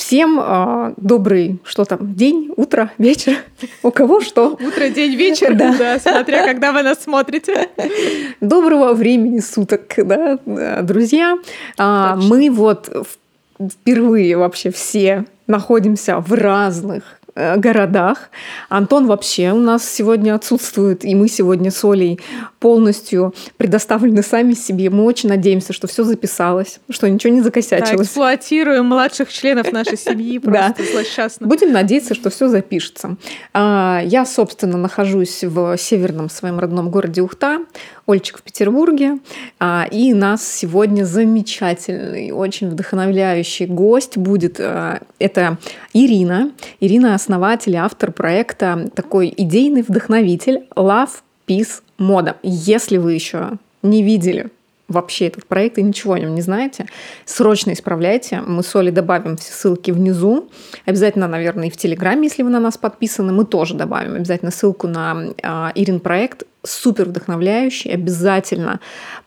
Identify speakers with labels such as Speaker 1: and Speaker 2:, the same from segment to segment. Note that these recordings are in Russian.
Speaker 1: всем э, добрый, что там, день, утро, вечер, у кого что.
Speaker 2: Утро, день, вечер, да. да, смотря когда вы нас смотрите.
Speaker 1: Доброго времени суток, да, друзья. А, мы вот впервые вообще все находимся в разных Э, городах. Антон вообще у нас сегодня отсутствует, и мы сегодня с Олей полностью предоставлены сами себе. Мы очень надеемся, что все записалось, что ничего не закосячилось. Да,
Speaker 2: эксплуатируем младших членов нашей семьи просто злосчастно.
Speaker 1: Будем надеяться, что все запишется. А, я, собственно, нахожусь в северном своем родном городе Ухта. Ольчик в Петербурге. А, и нас сегодня замечательный, очень вдохновляющий гость будет. А, это Ирина. Ирина – основатель автор проекта, такой идейный вдохновитель Love, Peace, Мода. Если вы еще не видели вообще этот проект и ничего о нем не знаете, срочно исправляйте. Мы с Олей добавим все ссылки внизу. Обязательно, наверное, и в Телеграме, если вы на нас подписаны, мы тоже добавим обязательно ссылку на э, Ирин проект супер вдохновляющий. Обязательно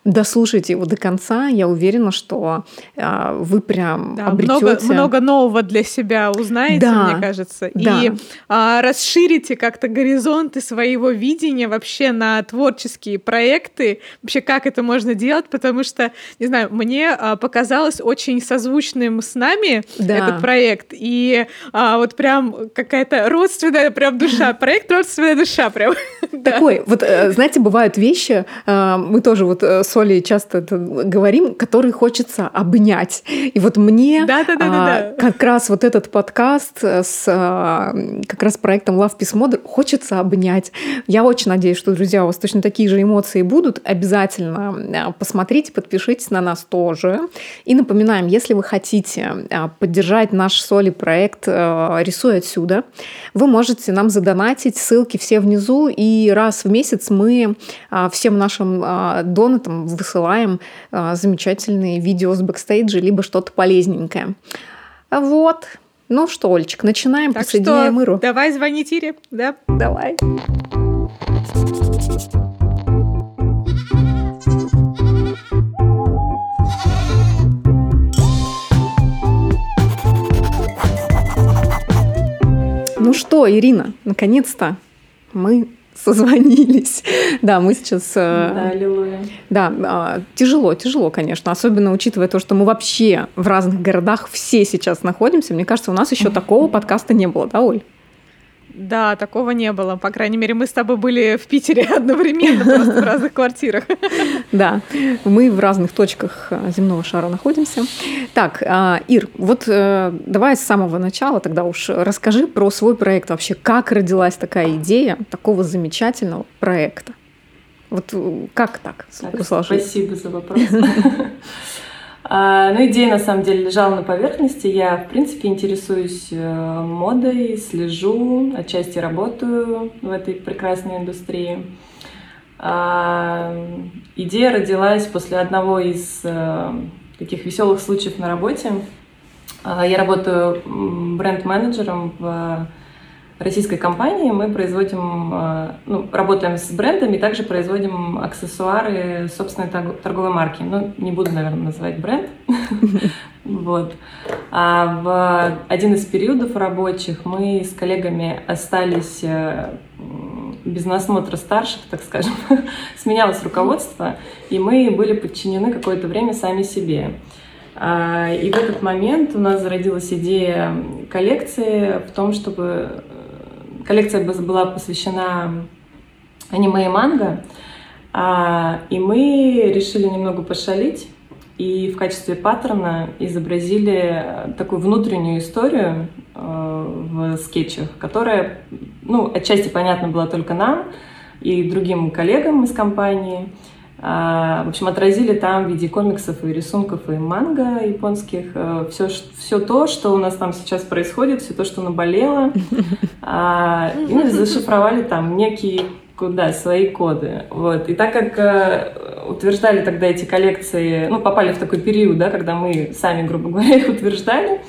Speaker 1: дослушайте его до конца. Я уверена, что э, вы прям да, обретете...
Speaker 2: Много, много нового для себя узнаете, да, мне кажется. Да. И э, расширите как-то горизонты своего видения вообще на творческие проекты. Вообще, как это можно делать, потому что, не знаю, мне э, показалось очень созвучным с нами да. этот проект. И э, вот прям какая-то родственная прям душа. Проект родственная душа прям.
Speaker 1: Такой, вот э, знаете, бывают вещи, э, мы тоже вот э, с Олей часто говорим, которые хочется обнять. И вот мне
Speaker 2: да, да, да, да,
Speaker 1: как раз вот этот подкаст с как раз проектом Love Peace Model хочется обнять. Я очень надеюсь, что, друзья, у вас точно такие же эмоции будут. Обязательно посмотрите, подпишитесь на нас тоже. И напоминаем, если вы хотите поддержать наш соли проект «Рисуй отсюда», вы можете нам задонатить, ссылки все внизу, и раз в месяц мы а, всем нашим а, донатам высылаем а, замечательные видео с бэкстейджа, либо что-то полезненькое. Вот. Ну что, Ольчик, начинаем, так присоединяем
Speaker 2: что,
Speaker 1: Иру.
Speaker 2: Давай звонить Ире, да?
Speaker 1: Давай. Ну что, Ирина, наконец-то мы созвонились. Да, мы сейчас...
Speaker 3: Э, да, аллилуйя.
Speaker 1: Да, а, тяжело, тяжело, конечно, особенно учитывая то, что мы вообще в разных городах все сейчас находимся. Мне кажется, у нас еще такого подкаста не было, да, Оль?
Speaker 2: Да, такого не было. По крайней мере, мы с тобой были в Питере одновременно, просто в разных квартирах.
Speaker 1: Да, мы в разных точках э, земного шара находимся. Так, а, Ир, вот э, давай с самого начала тогда уж расскажи про свой проект вообще. Как родилась такая идея такого замечательного проекта? Вот э, как так,
Speaker 3: так Спасибо за вопрос. А, ну, идея на самом деле лежала на поверхности. Я, в принципе, интересуюсь э, модой, слежу, отчасти работаю в этой прекрасной индустрии. А, идея родилась после одного из э, таких веселых случаев на работе. А, я работаю бренд-менеджером в российской компании мы производим, э, ну, работаем с брендами, также производим аксессуары собственной торговой марки. Ну, не буду, наверное, называть бренд. Вот. А в один из периодов рабочих мы с коллегами остались э, без насмотра старших, так скажем, сменялось руководство, и мы были подчинены какое-то время сами себе. А, и в этот момент у нас зародилась идея коллекции в том, чтобы коллекция была посвящена аниме и манго, а, и мы решили немного пошалить и в качестве паттерна изобразили такую внутреннюю историю э, в скетчах, которая, ну, отчасти понятна была только нам и другим коллегам из компании. А, в общем, отразили там в виде комиксов и рисунков и манго японских все, э, все то, что у нас там сейчас происходит, все то, что наболело. А, и мы зашифровали там некие да, свои коды. Вот. И так как э, утверждали тогда эти коллекции, ну, попали в такой период, да, когда мы сами, грубо говоря, их утверждали,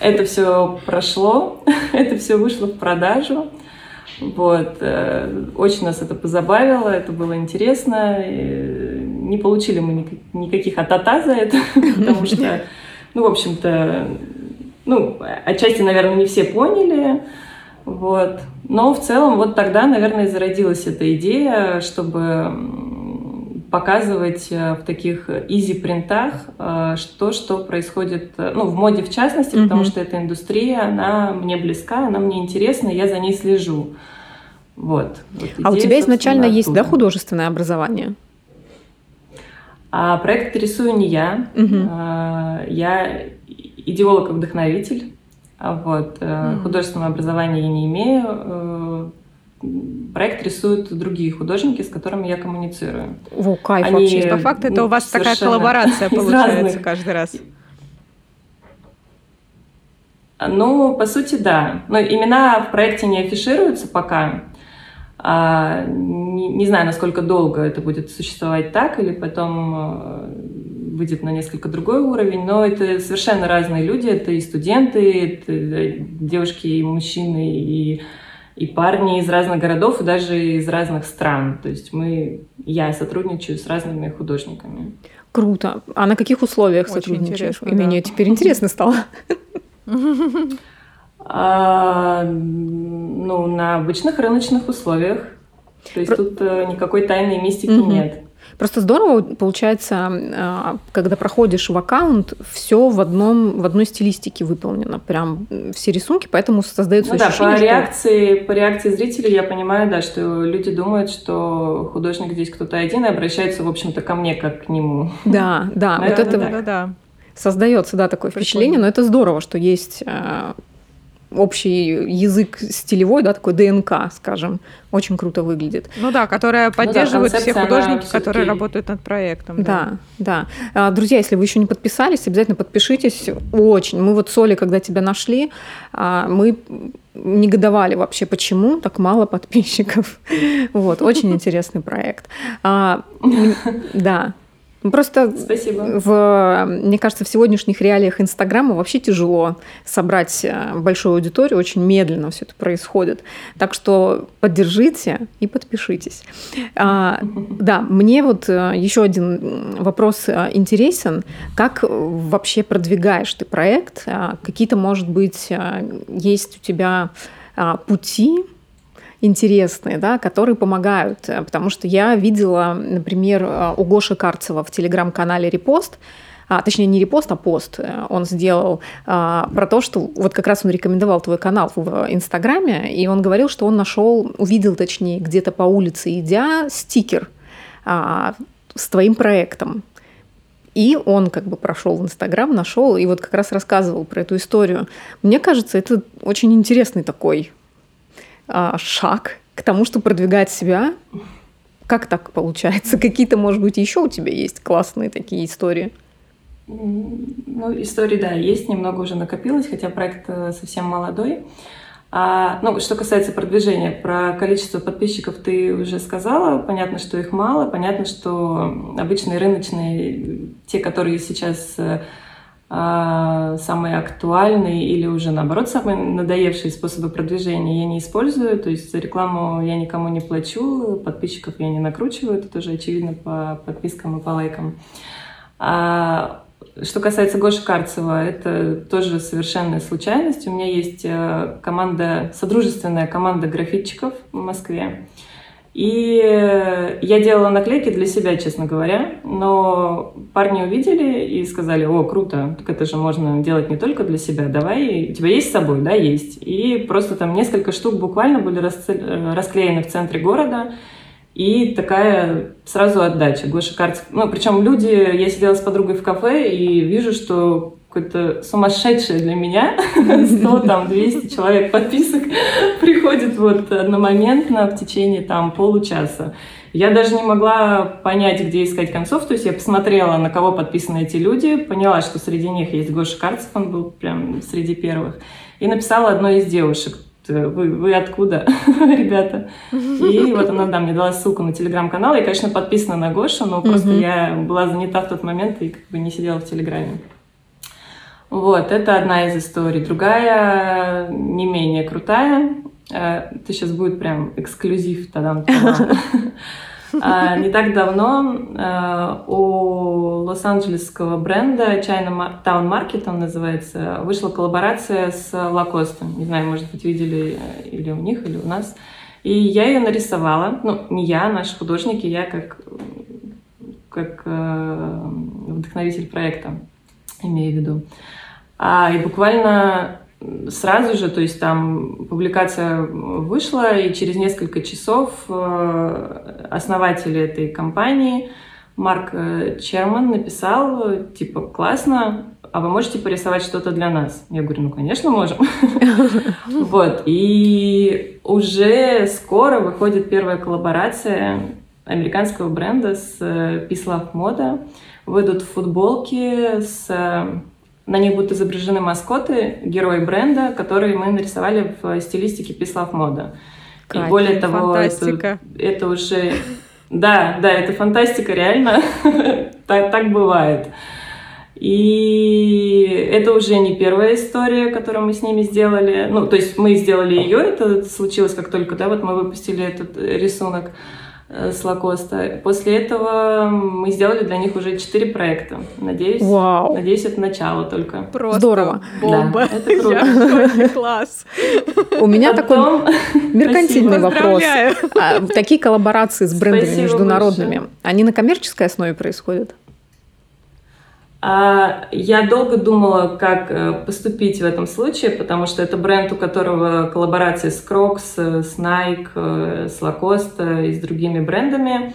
Speaker 3: это все прошло, это все вышло в продажу. Вот. Э, очень нас это позабавило, это было интересно. Не получили мы никаких атата за это, потому что, ну, в общем-то, ну, отчасти, наверное, не все поняли, вот. Но в целом вот тогда, наверное, зародилась эта идея, чтобы показывать э, в таких изи-принтах э, что, что происходит, э, ну, в моде в частности, mm-hmm. потому что эта индустрия, она мне близка, она мне интересна, я за ней слежу. Вот. вот
Speaker 1: идея, а у тебя изначально оттуда. есть, да, художественное образование?
Speaker 3: А проект рисую не я. Угу. А, я идеолог и вдохновитель. Вот. Угу. Художественного образования я не имею. Проект рисуют другие художники, с которыми я коммуницирую.
Speaker 2: Во, кайф Они, вообще. По факту это у вас такая коллаборация получается каждый раз.
Speaker 3: Ну, по сути, да. Но имена в проекте не афишируются пока. А, не, не знаю, насколько долго это будет существовать так, или потом а, выйдет на несколько другой уровень, но это совершенно разные люди. Это и студенты, это девушки и мужчины, и, и парни из разных городов, и даже из разных стран. То есть мы, я сотрудничаю с разными художниками.
Speaker 1: Круто. А на каких условиях Очень сотрудничаешь? И да. мне теперь интересно стало.
Speaker 3: А, ну, на обычных рыночных условиях. То есть Про... тут э, никакой тайной мистики угу. нет.
Speaker 1: Просто здорово получается, а, когда проходишь в аккаунт, все в одном в одной стилистике выполнено, прям все рисунки, поэтому создается ну, ощущение,
Speaker 3: да, по реакции что... по реакции зрителей я понимаю, да, что люди думают, что художник здесь кто-то один и обращаются, в общем-то, ко мне как к нему.
Speaker 1: Да, да, вот это да, да, да. создается, да, такое впечатление, но это здорово, что есть а, общий язык стилевой, да, такой ДНК, скажем, очень круто выглядит.
Speaker 2: Ну да, которая поддерживает ну да, все художники, которые работают над проектом.
Speaker 1: Да, да. да. А, друзья, если вы еще не подписались, обязательно подпишитесь. Очень. Мы вот с Олей, когда тебя нашли, а, мы негодовали вообще, почему так мало подписчиков. Вот, очень интересный проект. А, да, просто
Speaker 3: Спасибо.
Speaker 1: В, мне кажется, в сегодняшних реалиях Инстаграма вообще тяжело собрать э, большую аудиторию, очень медленно все это происходит. Так что поддержите и подпишитесь. А, да, мне вот э, еще один вопрос э, интересен. Как вообще продвигаешь ты проект? А, какие-то, может быть, есть у тебя а, пути, интересные, да, которые помогают. Э, потому что я видела, например, э, у Гоши Карцева в телеграм-канале «Репост», а, точнее не репост, а пост э, он сделал а, про то, что вот как раз он рекомендовал твой канал в Инстаграме, и он говорил, что он нашел, увидел точнее где-то по улице идя стикер а, с твоим проектом. И он как бы прошел в Инстаграм, нашел и вот как раз рассказывал про эту историю. Мне кажется, это очень интересный такой а, шаг к тому, чтобы продвигать себя. Как так получается? Какие-то, может быть, еще у тебя есть классные такие истории?
Speaker 3: Ну, истории, да, есть, немного уже накопилось, хотя проект э, совсем молодой. А, ну, что касается продвижения, про количество подписчиков ты уже сказала. Понятно, что их мало. Понятно, что обычные рыночные, те, которые сейчас э, самые актуальные или уже наоборот самые надоевшие способы продвижения я не использую. То есть рекламу я никому не плачу, подписчиков я не накручиваю, это тоже очевидно по подпискам и по лайкам. А что касается Гоши Карцева, это тоже совершенная случайность. У меня есть э, команда, содружественная команда графитчиков в Москве. И я делала наклейки для себя, честно говоря, но парни увидели и сказали, о, круто, так это же можно делать не только для себя, давай, у тебя есть с собой? Да, есть. И просто там несколько штук буквально были расклеены в центре города, и такая сразу отдача. Гоша Карцев. Ну, причем люди, я сидела с подругой в кафе и вижу, что какое-то сумасшедшее для меня 100, там, 200 человек подписок приходит вот одномоментно в течение там получаса. Я даже не могла понять, где искать концов. То есть я посмотрела, на кого подписаны эти люди, поняла, что среди них есть Гоша Карцев, он был прям среди первых, и написала одной из девушек, вы, вы откуда, ребята? И вот она, да, мне дала ссылку на телеграм-канал. Я, конечно, подписана на Гошу, но просто я была занята в тот момент и как бы не сидела в телеграме. Вот, это одна из историй. Другая, не менее крутая. Э, это сейчас будет прям эксклюзив тогда. А, не так давно а, у лос-анджелесского бренда China Town Market, он называется, вышла коллаборация с Lacoste. Не знаю, может быть, видели или у них, или у нас. И я ее нарисовала. Ну, не я, а наши художники, я как, как э, вдохновитель проекта, имею в виду. А, и буквально сразу же, то есть там публикация вышла, и через несколько часов э, основатель этой компании Марк э, Черман написал, типа, классно, а вы можете порисовать что-то для нас? Я говорю, ну, конечно, можем. Вот, и уже скоро выходит первая коллаборация американского бренда с э, Peace Love Moda. Выйдут футболки с на них будут изображены маскоты, герои бренда, которые мы нарисовали в стилистике Love Мода. И более того, это, это уже... Да, да, это фантастика, реально. так, так бывает. И это уже не первая история, которую мы с ними сделали. Ну, то есть мы сделали ее, это случилось как только, да, вот мы выпустили этот рисунок. Э, с Лакоста. После этого мы сделали для них уже четыре проекта. Надеюсь, Вау. надеюсь, это начало только.
Speaker 1: Просто Здорово.
Speaker 2: Бомба. Да, это круто. Класс.
Speaker 1: У меня такой меркантильный вопрос. А такие коллаборации с брендами международными, они на коммерческой основе происходят?
Speaker 3: А, я долго думала, как э, поступить в этом случае, потому что это бренд, у которого коллаборации с Crocs, с Nike, э, с Lacoste и с другими брендами.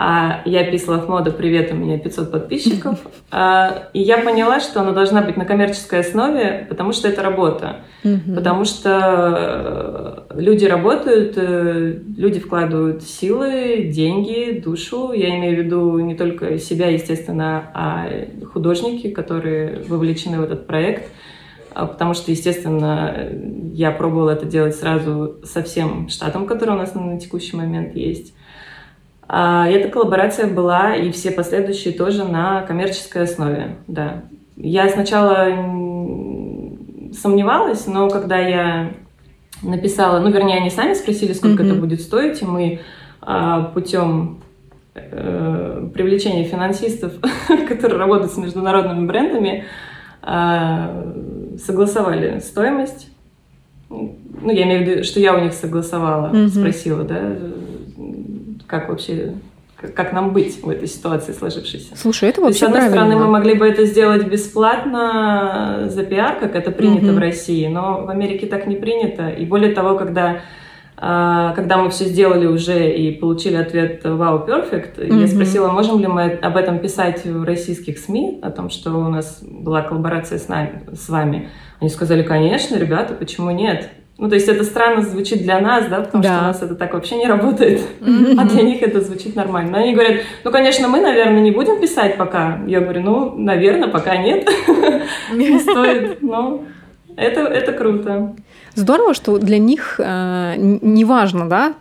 Speaker 3: А я писала в моду «Привет, у меня 500 подписчиков». А, и я поняла, что она должна быть на коммерческой основе, потому что это работа. Mm-hmm. Потому что э, люди работают, э, люди вкладывают силы, деньги, душу. Я имею в виду не только себя, естественно, а художники, которые вовлечены в этот проект. А, потому что, естественно, я пробовала это делать сразу со всем штатом, который у нас на текущий момент есть. А эта коллаборация была, и все последующие тоже на коммерческой основе, да. Я сначала сомневалась, но когда я написала, ну, вернее, они сами спросили, сколько mm-hmm. это будет стоить, и мы а, путем э, привлечения финансистов, которые работают с международными брендами, а, согласовали стоимость. Ну, я имею в виду, что я у них согласовала, mm-hmm. спросила, да, как вообще как нам быть в этой ситуации сложившейся.
Speaker 1: Слушай, это вообще
Speaker 3: С одной стороны, мы могли бы это сделать бесплатно за пиар, как это принято mm-hmm. в России, но в Америке так не принято. И более того, когда а, когда мы все сделали уже и получили ответ «Wow, perfect», mm-hmm. я спросила, можем ли мы об этом писать в российских СМИ, о том, что у нас была коллаборация с, нами, с вами. Они сказали, конечно, ребята, почему нет? Ну, то есть это странно звучит для нас, да, потому да. что у нас это так вообще не работает, mm-hmm. а для них это звучит нормально. Но они говорят, ну, конечно, мы, наверное, не будем писать пока. Я говорю, ну, наверное, пока нет, не стоит, но это, это круто.
Speaker 1: Здорово, что для них э, не важно, да,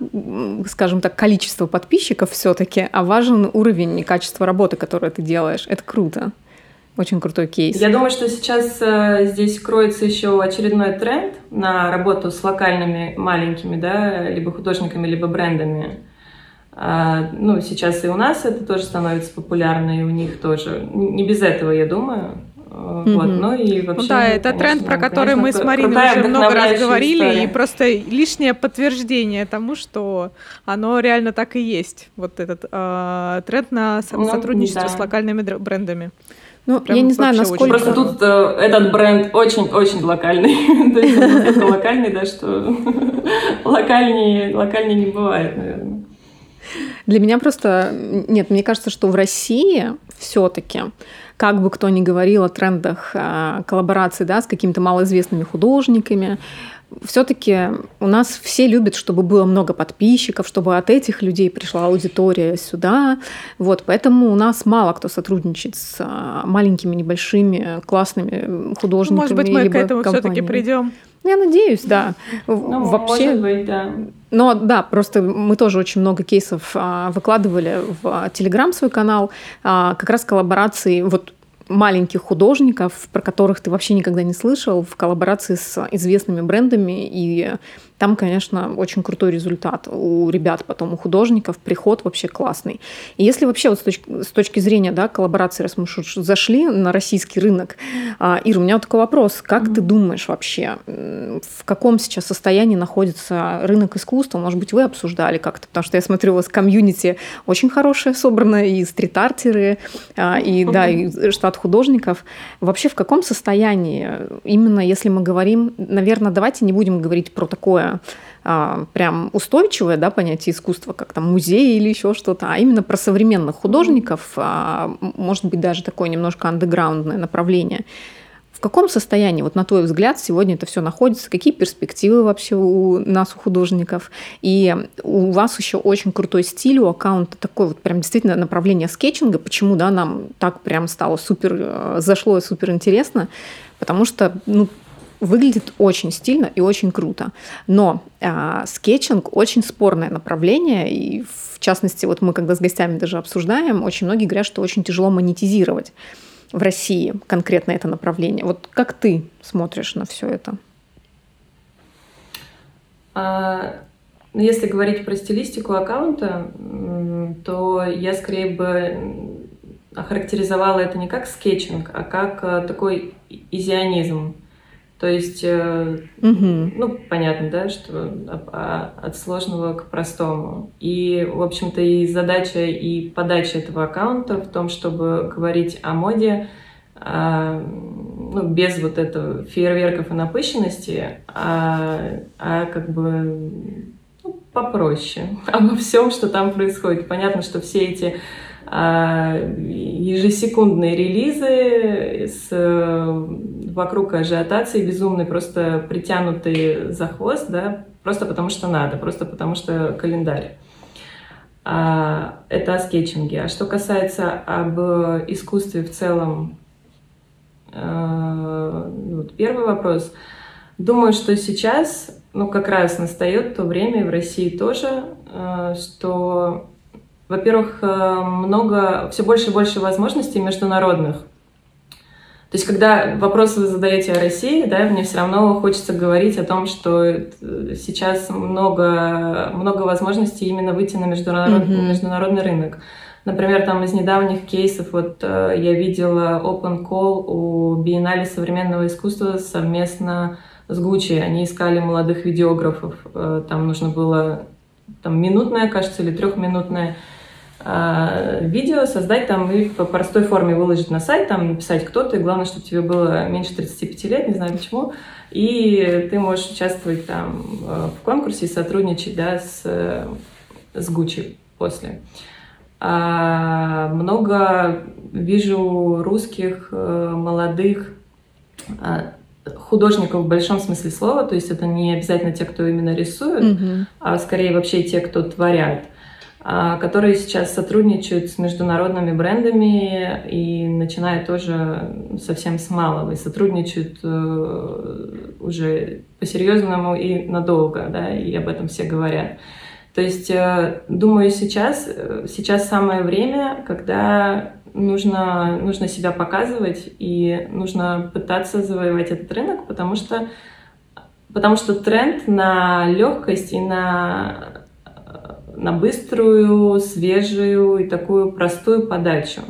Speaker 1: скажем так, количество подписчиков все-таки, а важен уровень и качество работы, которую ты делаешь. Это круто. Очень крутой кейс.
Speaker 3: Я думаю, что сейчас э, здесь кроется еще очередной тренд на работу с локальными маленькими, да, либо художниками, либо брендами. А, ну, сейчас и у нас это тоже становится популярно, и у них тоже. Не без этого, я думаю. Mm-hmm. Вот, ну и вообще,
Speaker 2: ну, да, это конечно, тренд, про который конечно, мы с Мариной уже много раз говорили, история. и просто лишнее подтверждение тому, что оно реально так и есть. Вот этот э, тренд на ну, сотрудничество да. с локальными брендами.
Speaker 1: Ну, Прям я не знаю, насколько...
Speaker 3: Просто тут э, этот бренд очень-очень локальный. То есть настолько локальный, да, что локальнее, локальнее не бывает, наверное.
Speaker 1: Для меня просто... Нет, мне кажется, что в России все таки как бы кто ни говорил о трендах э, коллаборации да, с какими-то малоизвестными художниками, все-таки у нас все любят, чтобы было много подписчиков, чтобы от этих людей пришла аудитория сюда. Вот, поэтому у нас мало кто сотрудничает с а, маленькими, небольшими, классными художниками.
Speaker 2: Может быть, мы к этому все-таки придем.
Speaker 1: Я надеюсь, да.
Speaker 3: Ну, Вообще, может быть, да.
Speaker 1: Но да, просто мы тоже очень много кейсов а, выкладывали в Телеграм свой канал, а, как раз коллаборации. Вот маленьких художников, про которых ты вообще никогда не слышал, в коллаборации с известными брендами. И там, конечно, очень крутой результат у ребят, потом у художников, приход вообще классный. И если вообще вот с точки, с точки зрения да, коллаборации, раз мы зашли на российский рынок, а, Ира, у меня вот такой вопрос. Как mm-hmm. ты думаешь вообще, в каком сейчас состоянии находится рынок искусства? Может быть, вы обсуждали как-то? Потому что я смотрю, у вас комьюнити очень хорошее собрано, и стрит-артеры, а, и, mm-hmm. да, и штат художников. Вообще в каком состоянии, именно если мы говорим, наверное, давайте не будем говорить про такое а, прям устойчивое да, понятие искусства, как там музей или еще что-то, а именно про современных художников, а, может быть, даже такое немножко андеграундное направление. В каком состоянии, вот на твой взгляд, сегодня это все находится? Какие перспективы вообще у нас, у художников? И у вас еще очень крутой стиль у аккаунта, такой вот прям действительно направление скетчинга. Почему, да, нам так прям стало супер, э, зашло и супер интересно? Потому что, ну, выглядит очень стильно и очень круто. Но а, скетчинг очень спорное направление, и в частности, вот мы когда с гостями даже обсуждаем, очень многие говорят, что очень тяжело монетизировать в России конкретно это направление. Вот как ты смотришь на все это?
Speaker 3: А, ну, если говорить про стилистику аккаунта, то я скорее бы охарактеризовала это не как скетчинг, а как э, такой изионизм. То есть, э, угу. ну, понятно, да, что а, от сложного к простому. И, в общем-то, и задача, и подача этого аккаунта в том, чтобы говорить о моде, а, ну, без вот этого фейерверков и напыщенности, а, а как бы ну, попроще обо всем, что там происходит. Понятно, что все эти а, ежесекундные релизы с, вокруг ажиотации безумные, просто притянутые за хвост, да, просто потому что надо, просто потому что календарь. А, это о скетчинге. А что касается об искусстве в целом, а, вот первый вопрос. Думаю, что сейчас, ну, как раз настает то время, и в России тоже, что во-первых, э, много, все больше и больше возможностей международных. То есть, когда вопросы вы задаете о России, да, мне все равно хочется говорить о том, что э, сейчас много, много возможностей именно выйти на международный, mm-hmm. международный рынок. Например, там из недавних кейсов вот э, я видела open call у Биеннале современного искусства совместно с Гуччи. Они искали молодых видеографов. Там нужно было там минутное, кажется, или трехминутное видео создать там и по простой форме выложить на сайт, там написать кто ты, главное, чтобы тебе было меньше 35 лет, не знаю почему, и ты можешь участвовать там э, в конкурсе и сотрудничать, да, с, с Gucci после. А, много вижу русских э, молодых а, художников в большом смысле слова, то есть это не обязательно те, кто именно рисует, mm-hmm. а скорее вообще те, кто творят. А, которые сейчас сотрудничают с международными брендами и начинают тоже совсем с малого, и сотрудничают э, уже по-серьезному и надолго, да, и об этом все говорят. То есть, э, думаю, сейчас, э, сейчас самое время, когда нужно, нужно себя показывать и нужно пытаться завоевать этот рынок, потому что, потому что тренд на легкость и на на быструю, свежую и такую простую подачу.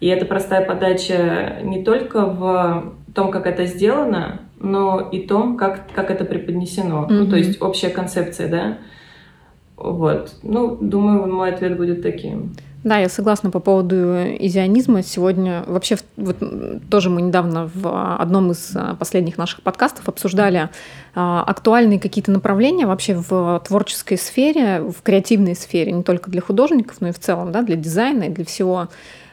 Speaker 3: И эта простая подача не только в том, как это сделано, но и том, как, как это преподнесено. Mm-hmm. Ну, то есть общая концепция, да. Вот. Ну, думаю, мой ответ будет таким.
Speaker 1: Да, я согласна по поводу изионизма. Сегодня вообще вот, тоже мы недавно в одном из а, последних наших подкастов обсуждали а, актуальные какие-то направления вообще в творческой сфере, в креативной сфере, не только для художников, но и в целом да, для дизайна и для всего а,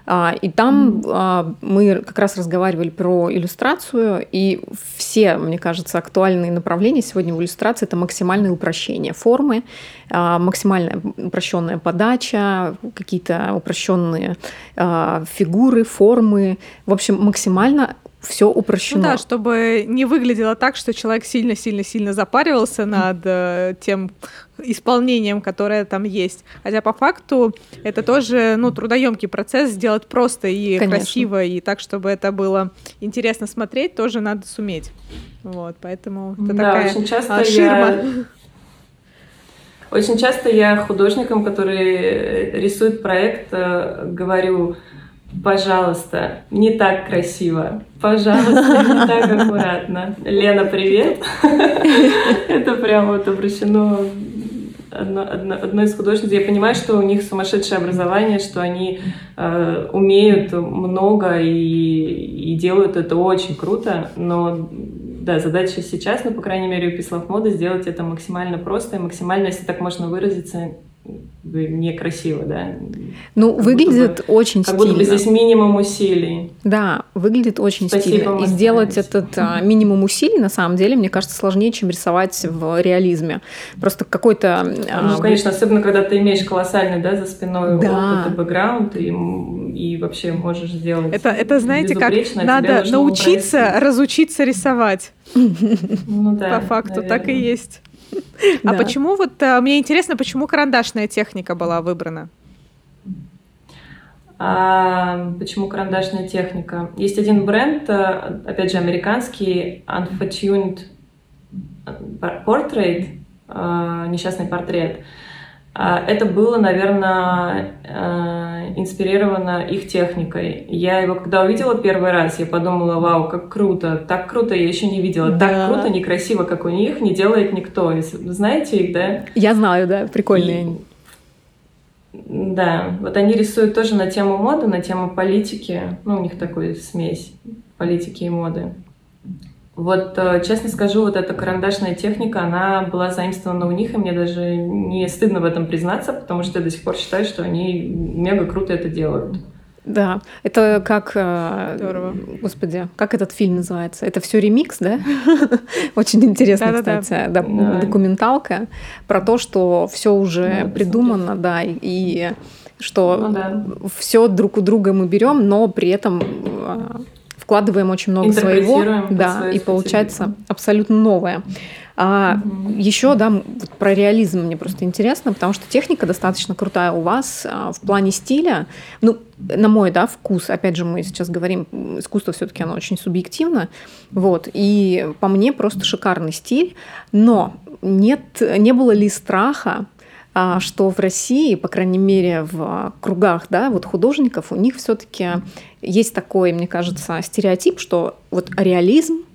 Speaker 1: и там mm-hmm. мы как раз разговаривали про иллюстрацию, и все, мне кажется, актуальные направления сегодня в иллюстрации это максимальное упрощение формы, а, максимальная упрощенная подача, какие-то упрощенные фигуры, формы. В общем, максимально все упрощено.
Speaker 2: Ну да, чтобы не выглядело так, что человек сильно-сильно-сильно запаривался над э, тем, исполнением, которое там есть. Хотя по факту это тоже ну, трудоемкий процесс сделать просто и Конечно. красиво, и так, чтобы это было интересно смотреть, тоже надо суметь. Вот, поэтому это да, такая очень часто а, ширма. Я...
Speaker 3: Очень часто я художникам, которые рисуют проект, э, говорю, пожалуйста, не так красиво, пожалуйста, не так аккуратно. Лена, привет! Это прямо вот обращено одно, одно, одной из художниц. Я понимаю, что у них сумасшедшее образование, что они э, умеют много и, и делают это очень круто, но да, задача сейчас, ну, по крайней мере, у Пислав Моды сделать это максимально просто и максимально, если так можно выразиться, некрасиво, да.
Speaker 1: Ну, как выглядит бы, очень
Speaker 3: как
Speaker 1: стильно.
Speaker 3: Как будто бы здесь минимум усилий.
Speaker 1: Да, выглядит очень Спасибо, стильно. И сделать этот а, минимум усилий, на самом деле, мне кажется, сложнее, чем рисовать в реализме. Просто какой-то...
Speaker 3: А, ну, а, конечно, особенно, когда ты имеешь колоссальный, да, за спиной да. опыт и бэкграунд, и, и вообще можешь сделать
Speaker 2: Это, это знаете, как надо научиться разучиться рисовать. Ну, да, По факту, наверное. так и есть. А почему вот, э, мне интересно, почему карандашная техника была выбрана?
Speaker 3: А, почему карандашная техника? Есть один бренд, э, опять же, американский, Unfortuned Portrait, э, несчастный портрет. Это было, наверное, э, инспирировано их техникой. Я его, когда увидела первый раз, я подумала, вау, как круто, так круто я еще не видела, да. так круто, некрасиво, как у них, не делает никто. Знаете их, да?
Speaker 1: Я знаю, да, прикольные. И...
Speaker 3: Да, вот они рисуют тоже на тему моды, на тему политики. Ну, у них такой смесь политики и моды. Вот, э, честно скажу, вот эта карандашная техника, она была заимствована у них, и мне даже не стыдно в этом признаться, потому что я до сих пор считаю, что они мега круто это делают.
Speaker 1: Да, это как, э, Здорово. господи, как этот фильм называется? Это все ремикс, да? Очень интересно, кстати, да, документалка про то, что все уже придумано, да, и что ну все друг у друга мы берем, но при этом э, вкладываем очень много своего, да, и получается абсолютно новое. А угу. еще, да, про реализм мне просто интересно, потому что техника достаточно крутая у вас а, в плане стиля. Ну, на мой, да, вкус, опять же, мы сейчас говорим, искусство все-таки оно очень субъективно, вот, и по мне просто шикарный стиль, но нет, не было ли страха, что в России, по крайней мере, в кругах да, вот художников, у них все-таки есть такой, мне кажется, стереотип, что вот реализм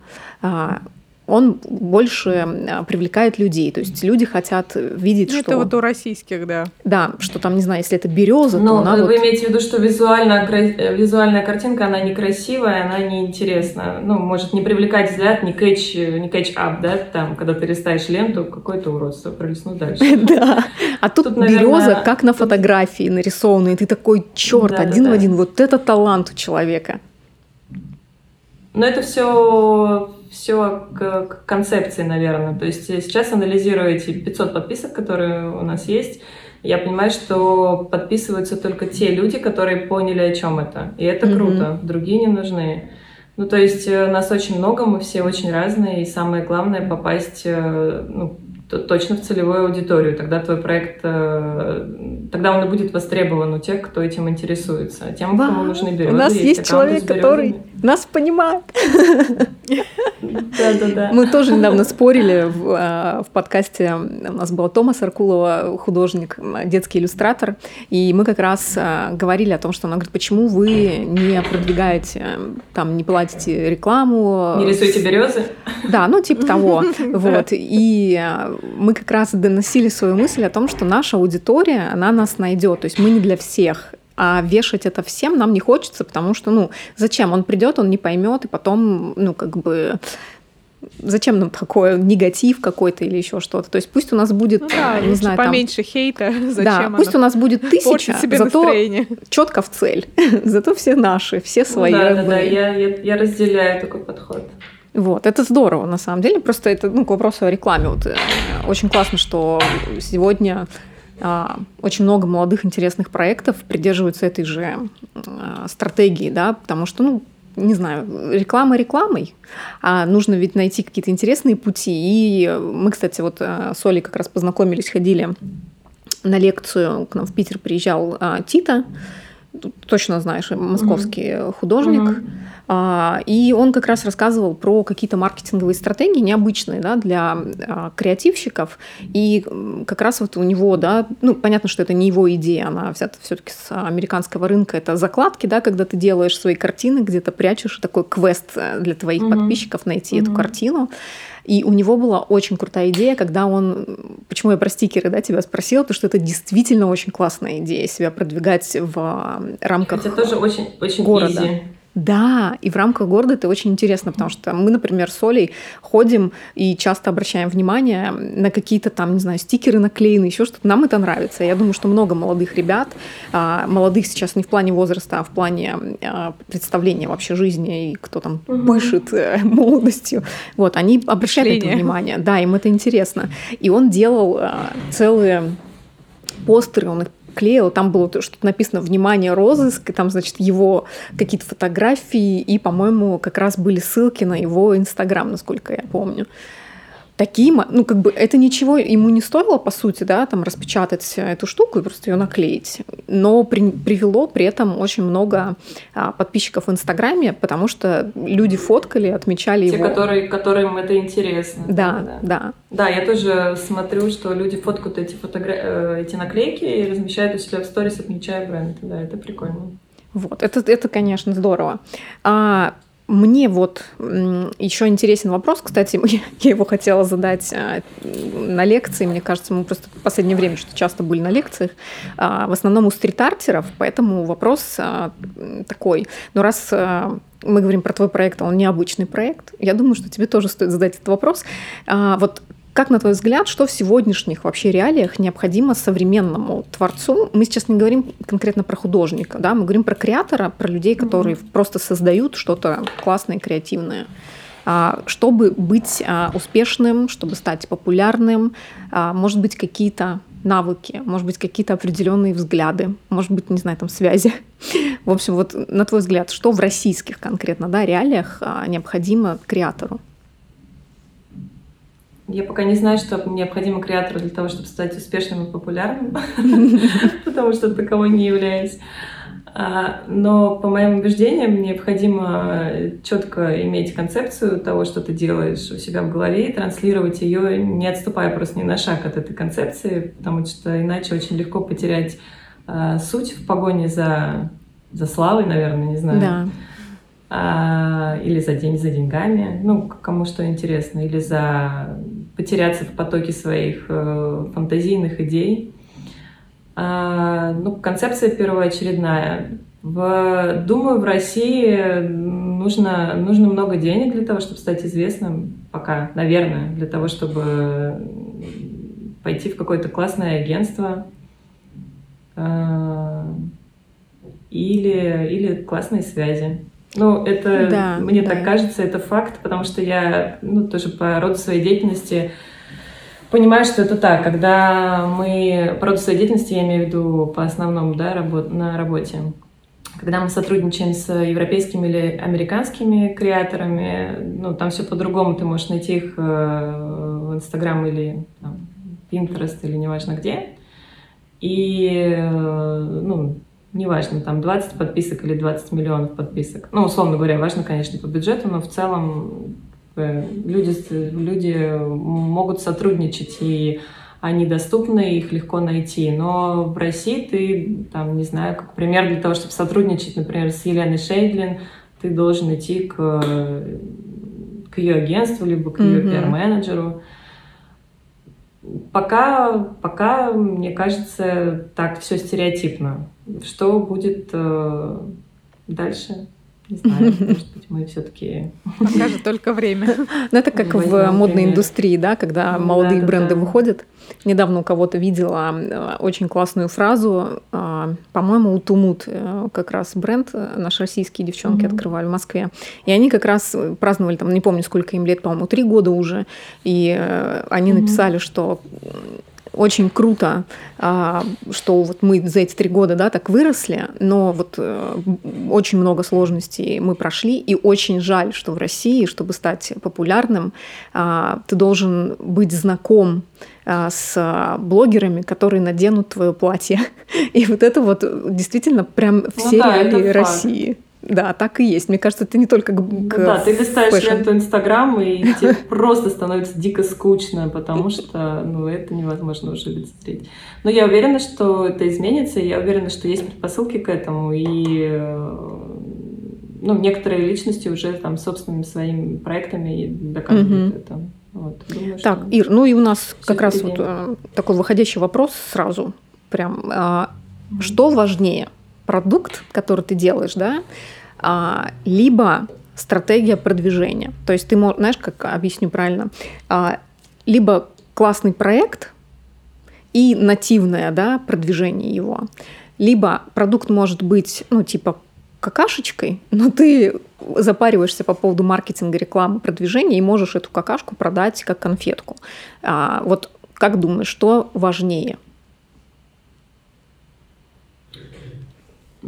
Speaker 1: а, он больше привлекает людей. То есть люди хотят видеть, ну, что...
Speaker 2: Это вот у российских, да.
Speaker 1: Да, что там, не знаю, если это береза,
Speaker 3: Но
Speaker 1: то она
Speaker 3: вы
Speaker 1: вот...
Speaker 3: имеете в виду, что визуально, э, визуальная картинка, она некрасивая, она неинтересна. Ну, может не привлекать взгляд, не catch, не catch up, да, там, когда ты листаешь ленту, какое-то уродство, пролистну дальше.
Speaker 1: Да, а тут береза, как на фотографии нарисованная, ты такой, черт, один в один, вот это талант у человека.
Speaker 3: Но это все все к, к концепции, наверное. То есть сейчас анализируя эти 500 подписок, которые у нас есть, я понимаю, что подписываются только те люди, которые поняли, о чем это. И это mm-hmm. круто. Другие не нужны. Ну, то есть э, нас очень много, мы все очень разные, и самое главное попасть э, ну, точно в целевую аудиторию. Тогда твой проект, э, тогда он и будет востребован у тех, кто этим интересуется. Тем, да. кому нужны березы.
Speaker 1: У нас есть, есть человек, который нас понимает.
Speaker 3: Да, да, да.
Speaker 1: Мы тоже недавно спорили в, а, в подкасте. У нас была Тома Саркулова, художник, детский иллюстратор. И мы как раз а, говорили о том, что она говорит, почему вы не продвигаете, там, не платите рекламу.
Speaker 3: Не рисуете березы?
Speaker 1: Да, ну типа того. Вот. И а, мы как раз доносили свою мысль о том, что наша аудитория, она нас найдет. То есть мы не для всех. А вешать это всем нам не хочется, потому что, ну, зачем? Он придет, он не поймет, и потом, ну, как бы зачем нам такое негатив какой-то или еще что-то. То есть пусть у нас будет, ну, да, не знаю,
Speaker 2: поменьше там, хейта. Зачем
Speaker 1: да, пусть у нас будет тысяча, себе зато настроение. четко в цель. зато все наши, все свои. Ну,
Speaker 3: да, да, да, я, я, я разделяю такой подход.
Speaker 1: Вот, это здорово, на самом деле. Просто это ну, к вопросу о рекламе. Вот, э, очень классно, что сегодня а, очень много молодых интересных проектов придерживаются этой же а, стратегии, да, потому что, ну, не знаю, реклама рекламой, а нужно ведь найти какие-то интересные пути. И мы, кстати, вот э, с Олей как раз познакомились, ходили на лекцию, к нам в Питер приезжал а, Тита, точно знаешь, московский mm-hmm. художник. Mm-hmm. А, и он как раз рассказывал про какие-то маркетинговые стратегии необычные да, для а, креативщиков. И как раз вот у него, да, ну, понятно, что это не его идея, она взята все-таки с американского рынка. Это закладки, да, когда ты делаешь свои картины, где-то прячешь такой квест э, для твоих mm-hmm. подписчиков найти mm-hmm. эту картину. И у него была очень крутая идея, когда он... Почему я про стикеры да, тебя спросила? Потому что это действительно очень классная идея себя продвигать в рамках
Speaker 3: Это тоже очень, очень
Speaker 1: города.
Speaker 3: Easy.
Speaker 1: Да, и в рамках города это очень интересно, потому что мы, например, с Олей ходим и часто обращаем внимание на какие-то там, не знаю, стикеры наклеены, еще что-то. Нам это нравится. Я думаю, что много молодых ребят, а, молодых сейчас не в плане возраста, а в плане а, представления вообще жизни и кто там угу. пышет молодостью, вот, они обращают Шление. это внимание. Да, им это интересно. И он делал а, целые постеры, он их клеил, там было что-то написано «Внимание, розыск», и там, значит, его какие-то фотографии, и, по-моему, как раз были ссылки на его Инстаграм, насколько я помню такие, ну, как бы это ничего ему не стоило, по сути, да, там распечатать эту штуку и просто ее наклеить. Но при, привело при этом очень много а, подписчиков в Инстаграме, потому что люди фоткали, отмечали
Speaker 3: Те,
Speaker 1: его.
Speaker 3: Которые, которым это интересно.
Speaker 1: Да, да, да.
Speaker 3: Да, я тоже смотрю, что люди фоткают эти, фотогра... Э, эти наклейки и размещают у себя в сторис, отмечая бренд. Да, это прикольно.
Speaker 1: Вот, это, это конечно, здорово. А, мне вот еще интересен вопрос, кстати, я его хотела задать а, на лекции, мне кажется, мы просто в последнее время что часто были на лекциях, а, в основном у стрит-артеров, поэтому вопрос а, такой, но раз мы говорим про твой проект, он необычный проект, я думаю, что тебе тоже стоит задать этот вопрос. Вот как, на твой взгляд, что в сегодняшних вообще реалиях необходимо современному творцу? Мы сейчас не говорим конкретно про художника, да, мы говорим про креатора, про людей, которые mm-hmm. просто создают что-то классное, креативное. А, чтобы быть а, успешным, чтобы стать популярным, а, может быть, какие-то навыки, может быть, какие-то определенные взгляды, может быть, не знаю, там связи. В общем, вот на твой взгляд, что в российских конкретно да, реалиях необходимо креатору?
Speaker 3: Я пока не знаю, что необходимо креатору для того, чтобы стать успешным и популярным, потому что таковой не являюсь. А, но, по моим убеждениям, необходимо четко иметь концепцию того, что ты делаешь у себя в голове, и транслировать ее, не отступая просто ни на шаг от этой концепции, потому что иначе очень легко потерять а, суть в погоне за, за славой, наверное, не знаю.
Speaker 1: Да
Speaker 3: а, или за день за деньгами, ну, кому что интересно, или за потеряться в потоке своих э, фантазийных идей. А, ну, концепция первоочередная. В, думаю, в России нужно, нужно много денег для того, чтобы стать известным, пока, наверное, для того, чтобы пойти в какое-то классное агентство э, или, или классные связи. Ну, это, да, мне да. так кажется, это факт, потому что я, ну, тоже по роду своей деятельности понимаю, что это так. Когда мы, по роду своей деятельности, я имею в виду по основному, да, работ, на работе, когда мы сотрудничаем с европейскими или американскими креаторами, ну, там все по-другому, ты можешь найти их э, в Инстаграм или там, Pinterest или неважно где. И, э, ну, неважно, там 20 подписок или 20 миллионов подписок. Ну, условно говоря, важно, конечно, по бюджету, но в целом э, люди, люди могут сотрудничать, и они доступны, их легко найти. Но в России ты, там, не знаю, как пример для того, чтобы сотрудничать, например, с Еленой Шейдлин, ты должен идти к, к ее агентству, либо к ее mm-hmm. пиар-менеджеру. Пока, пока, мне кажется, так все стереотипно. Что будет э, дальше? Не знаю, может быть, мы все-таки
Speaker 2: покажет только время.
Speaker 1: Ну, это как в модной индустрии, да, когда молодые бренды выходят. Недавно у кого-то видела э, очень классную фразу. Э, по-моему, у Тумут э, как раз бренд наши российские девчонки открывали в Москве. И они как раз праздновали, там, не помню, сколько им лет, по-моему, три года уже. И они написали, что очень круто, а, что вот мы за эти три года, да, так выросли, но вот э, очень много сложностей мы прошли, и очень жаль, что в России, чтобы стать популярным, а, ты должен быть знаком а, с блогерами, которые наденут твое платье. И вот это вот действительно прям все ну, да, реалии России. Факт. Да, так и есть. Мне кажется, это не только к ну,
Speaker 3: Да, ты листаешь fashion. ленту Инстаграм, и тебе просто становится дико скучно, потому что ну, это невозможно уже лицезреть. Но я уверена, что это изменится, и я уверена, что есть предпосылки к этому, и э, ну, некоторые личности уже там собственными своими проектами доказывают угу. это.
Speaker 1: Вот, думаю, так, что... Ир, ну и у нас как раз вот э, такой выходящий вопрос сразу. Прям, а, mm что важнее? Продукт, который ты делаешь, да, а, либо стратегия продвижения. То есть ты, знаешь, как объясню правильно, а, либо классный проект и нативное да, продвижение его, либо продукт может быть, ну, типа какашечкой, но ты запариваешься по поводу маркетинга, рекламы, продвижения и можешь эту какашку продать как конфетку. А, вот как думаешь, что важнее –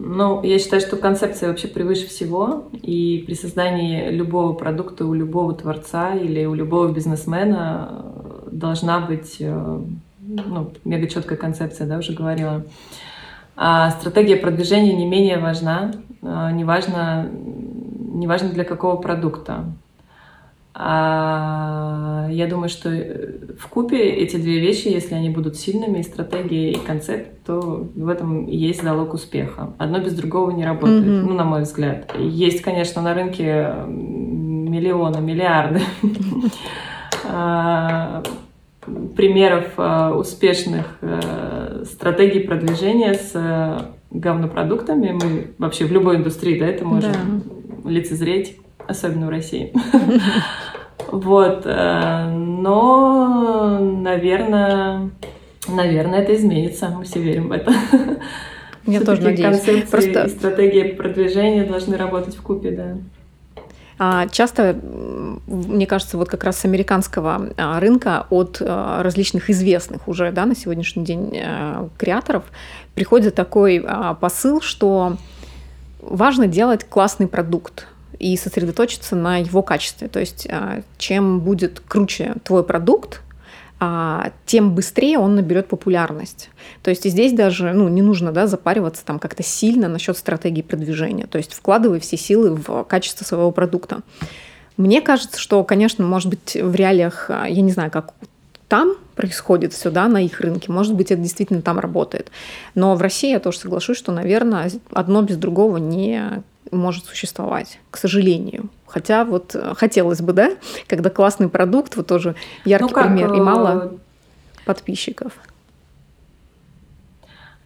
Speaker 3: Ну, я считаю, что концепция вообще превыше всего, и при создании любого продукта у любого творца или у любого бизнесмена должна быть э, ну, мега четкая концепция, да, уже говорила. А стратегия продвижения не менее важна, а, неважно, неважно для какого продукта. А я думаю, что э, в купе эти две вещи, если они будут сильными, стратегия и концепт, то в этом и есть залог успеха. Одно без другого не работает, mm-hmm. ну, на мой взгляд. Есть, конечно, на рынке миллионы, миллиарды а, примеров а, успешных э, стратегий продвижения с говнопродуктами. Мы вообще в любой индустрии, да, это можем лицезреть особенно в России. Вот, э, но, наверное, наверное, это изменится, мы все верим в это.
Speaker 1: Я тоже надеюсь.
Speaker 3: Просто... и стратегии продвижения должны работать в купе, да.
Speaker 1: А, часто, мне кажется, вот как раз с американского а, рынка от а, различных известных уже да, на сегодняшний день креаторов приходит такой посыл, что важно делать классный продукт и сосредоточиться на его качестве. То есть а, чем будет круче твой продукт, а, тем быстрее он наберет популярность. То есть здесь даже ну, не нужно да, запариваться там как-то сильно насчет стратегии продвижения. То есть вкладывай все силы в качество своего продукта. Мне кажется, что, конечно, может быть, в реалиях, а, я не знаю, как там происходит все, да, на их рынке. Может быть, это действительно там работает. Но в России я тоже соглашусь, что, наверное, одно без другого не может существовать, к сожалению. Хотя вот э, хотелось бы, да, когда классный продукт, вот тоже яркий ну, как, пример, и мало э, подписчиков.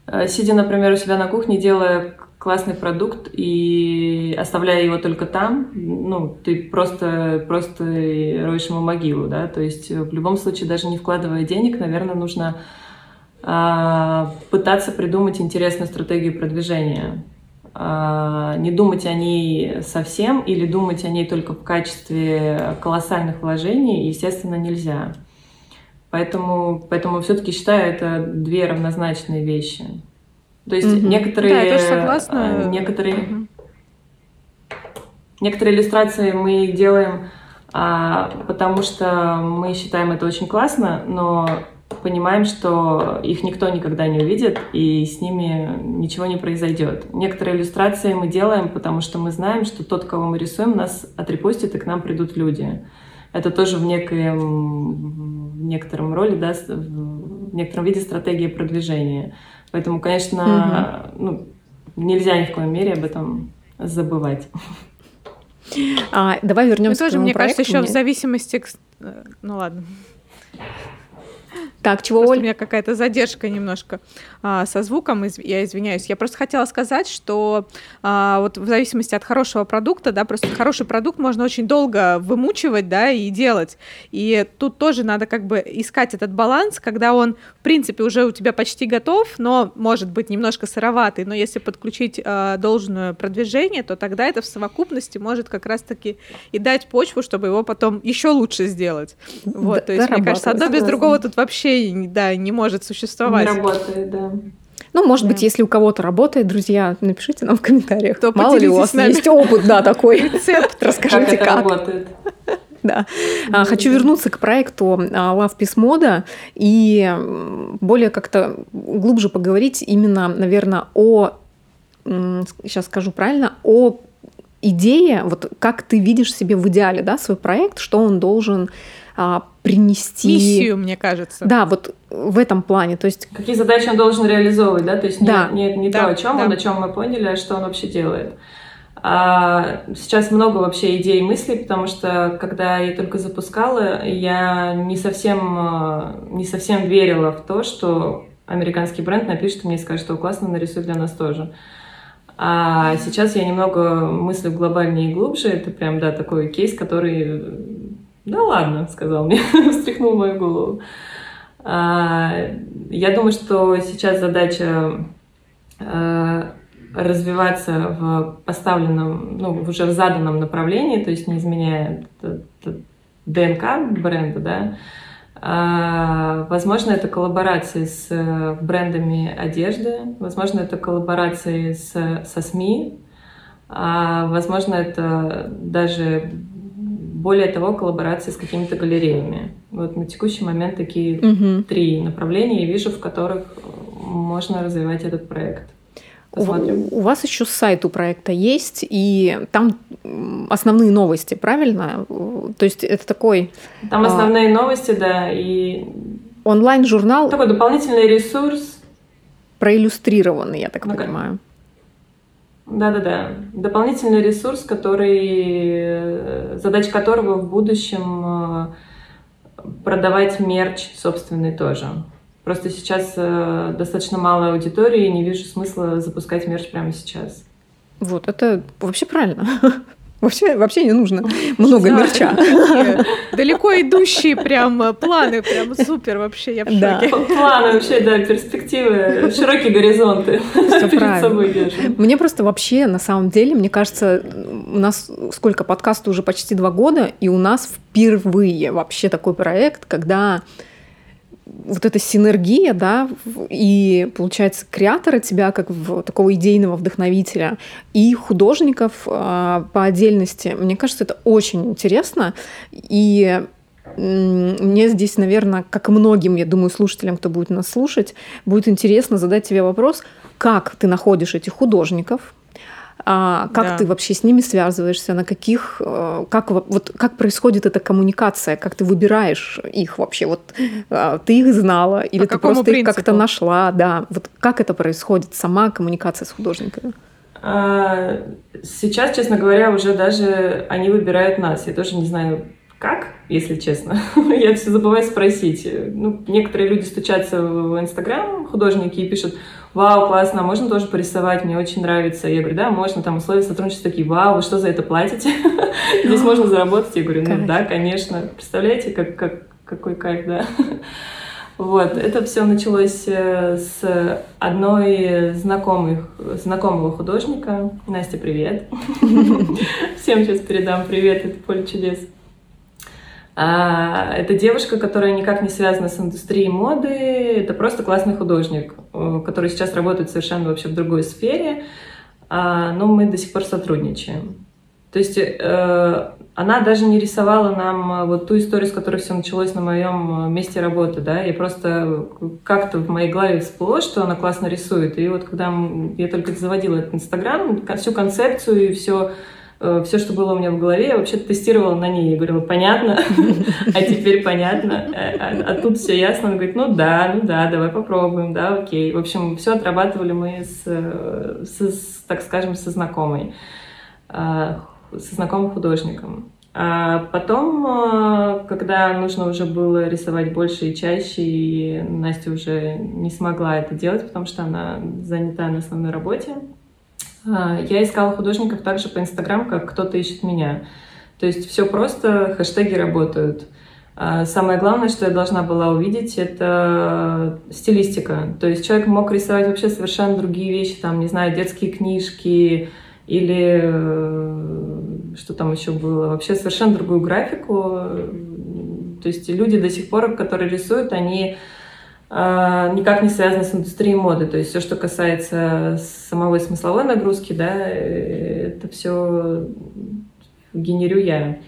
Speaker 3: Э, сидя, например, у себя на кухне, делая классный продукт и оставляя его только там, ну, ты просто, просто роешь ему могилу, да, то есть в любом случае, даже не вкладывая денег, наверное, нужно а, пытаться придумать интересную стратегию продвижения. А, не думать о ней совсем или думать о ней только в качестве колоссальных вложений, естественно, нельзя. Поэтому, поэтому все-таки считаю это две равнозначные вещи. То есть mm-hmm. некоторые,
Speaker 2: да, я тоже согласна.
Speaker 3: А, некоторые, mm-hmm. некоторые иллюстрации мы делаем, а, потому что мы считаем это очень классно, но понимаем, что их никто никогда не увидит, и с ними ничего не произойдет. Некоторые иллюстрации мы делаем, потому что мы знаем, что тот, кого мы рисуем, нас отрепостит, и к нам придут люди. Это тоже в, некоем, в некотором роли, да, в некотором виде стратегия продвижения. Поэтому, конечно, угу. ну, нельзя ни в коем мере об этом забывать.
Speaker 1: А, давай вернемся
Speaker 2: к тоже, мне проекту. кажется, еще в зависимости... Э, ну ладно.
Speaker 1: Так, чего,
Speaker 2: просто
Speaker 1: Оль?
Speaker 2: У меня какая-то задержка немножко а, со звуком, из, я извиняюсь. Я просто хотела сказать, что а, вот в зависимости от хорошего продукта, да, просто хороший продукт можно очень долго вымучивать, да, и делать. И тут тоже надо как бы искать этот баланс, когда он, в принципе, уже у тебя почти готов, но может быть немножко сыроватый, но если подключить а, должное продвижение, то тогда это в совокупности может как раз-таки и дать почву, чтобы его потом еще лучше сделать. Вот, то есть, мне кажется, одно без другого тут вообще вообще, да, не может существовать.
Speaker 3: Не работает, да.
Speaker 1: Ну, может да. быть, если у кого-то работает, друзья, напишите нам в комментариях. Кто Мало ли у вас есть опыт, да, такой. Рецепт. Расскажите, как.
Speaker 3: как. работает.
Speaker 1: Да. А, хочу вернуться к проекту а, Love Peace Moda и более как-то глубже поговорить именно, наверное, о, сейчас скажу правильно, о идее, вот как ты видишь себе в идеале, да, свой проект, что он должен а, принести...
Speaker 2: Миссию, мне кажется.
Speaker 1: Да, вот в этом плане. То есть...
Speaker 3: Какие задачи он должен реализовывать, да? То есть да. не, не, не да, то, о чем да. он, о чем мы поняли, а что он вообще делает. А сейчас много вообще идей и мыслей, потому что когда я только запускала, я не совсем, а, не совсем верила в то, что американский бренд напишет мне и скажет, что классно, нарисуй для нас тоже. А сейчас я немного мыслю глобальнее и глубже. Это прям, да, такой кейс, который да ладно, сказал мне, встряхнул мою голову. А, я думаю, что сейчас задача а, развиваться в поставленном, ну, уже в заданном направлении, то есть не изменяя ДНК бренда, да. А, возможно, это коллаборации с брендами одежды, возможно, это коллаборации с, со СМИ, возможно, это даже более того, коллаборации с какими-то галереями. Вот на текущий момент такие угу. три направления я вижу, в которых можно развивать этот проект.
Speaker 1: Посмотрим. У, вас еще сайт у проекта есть, и там основные новости, правильно? То есть это такой...
Speaker 3: Там а, основные а, новости, да, и...
Speaker 1: Онлайн-журнал...
Speaker 3: Такой дополнительный ресурс.
Speaker 1: Проиллюстрированный, я так ну, понимаю.
Speaker 3: Да-да-да. Дополнительный ресурс, который, задача которого в будущем э, продавать мерч собственный тоже. Просто сейчас э, достаточно мало аудитории, не вижу смысла запускать мерч прямо сейчас.
Speaker 1: Вот, это вообще правильно. Вообще, вообще не нужно много да. мерча.
Speaker 2: Далеко идущие прям э, планы, прям супер вообще, я в шоке.
Speaker 3: Планы вообще, да, перспективы, широкие горизонты Все перед собой
Speaker 1: держим. Мне просто вообще, на самом деле, мне кажется, у нас сколько подкасту уже почти два года, и у нас впервые вообще такой проект, когда вот эта синергия, да, и получается креатора тебя как такого идейного вдохновителя и художников э, по отдельности. Мне кажется, это очень интересно. И мне здесь, наверное, как и многим, я думаю, слушателям, кто будет нас слушать, будет интересно задать тебе вопрос, как ты находишь этих художников, а, как да. ты вообще с ними связываешься, на каких, э, как, вот, как происходит эта коммуникация, как ты выбираешь их вообще, вот а, ты их знала или По ты просто принципу? их как-то нашла, да, вот как это происходит, сама коммуникация с художниками?
Speaker 3: А, сейчас, честно говоря, уже даже они выбирают нас, я тоже не знаю, как, если честно. я все забываю спросить. Ну, некоторые люди стучатся в Инстаграм, художники, и пишут, вау, классно, можно тоже порисовать, мне очень нравится. Я говорю, да, можно, там условия сотрудничества такие, вау, вы что за это платите? Здесь можно заработать. Я говорю, ну да, конечно. Представляете, как, как, какой кайф, да? Вот, это все началось э, с одной знакомых, знакомого художника. Настя, привет. Всем сейчас передам привет, это поле чудес. А, это девушка, которая никак не связана с индустрией моды. Это просто классный художник, э, который сейчас работает совершенно вообще в другой сфере. А, но мы до сих пор сотрудничаем. То есть э, она даже не рисовала нам э, вот ту историю, с которой все началось на моем месте работы, да, я просто как-то в моей голове всплыло, что она классно рисует, и вот когда я только заводила этот Инстаграм, всю концепцию и все Э, все, что было у меня в голове, я вообще тестировала на ней. Я говорила, понятно, а теперь понятно, э, а, а тут все ясно. Он говорит, ну да, ну да, давай попробуем, да, окей. В общем, все отрабатывали мы э, с так скажем, со знакомой, со знакомым художником. А потом, когда нужно уже было рисовать больше и чаще, и Настя уже не смогла это делать, потому что она занята на основной работе, я искала художников также по Инстаграм, как кто-то ищет меня. То есть все просто, хэштеги работают. А, самое главное, что я должна была увидеть, это стилистика. То есть человек мог рисовать вообще совершенно другие вещи, там, не знаю, детские книжки или э, что там еще было, вообще совершенно другую графику. То есть люди до сих пор, которые рисуют, они а, никак не связано с индустрией моды. То есть все, что касается самой смысловой нагрузки, да, э, это все генерю я.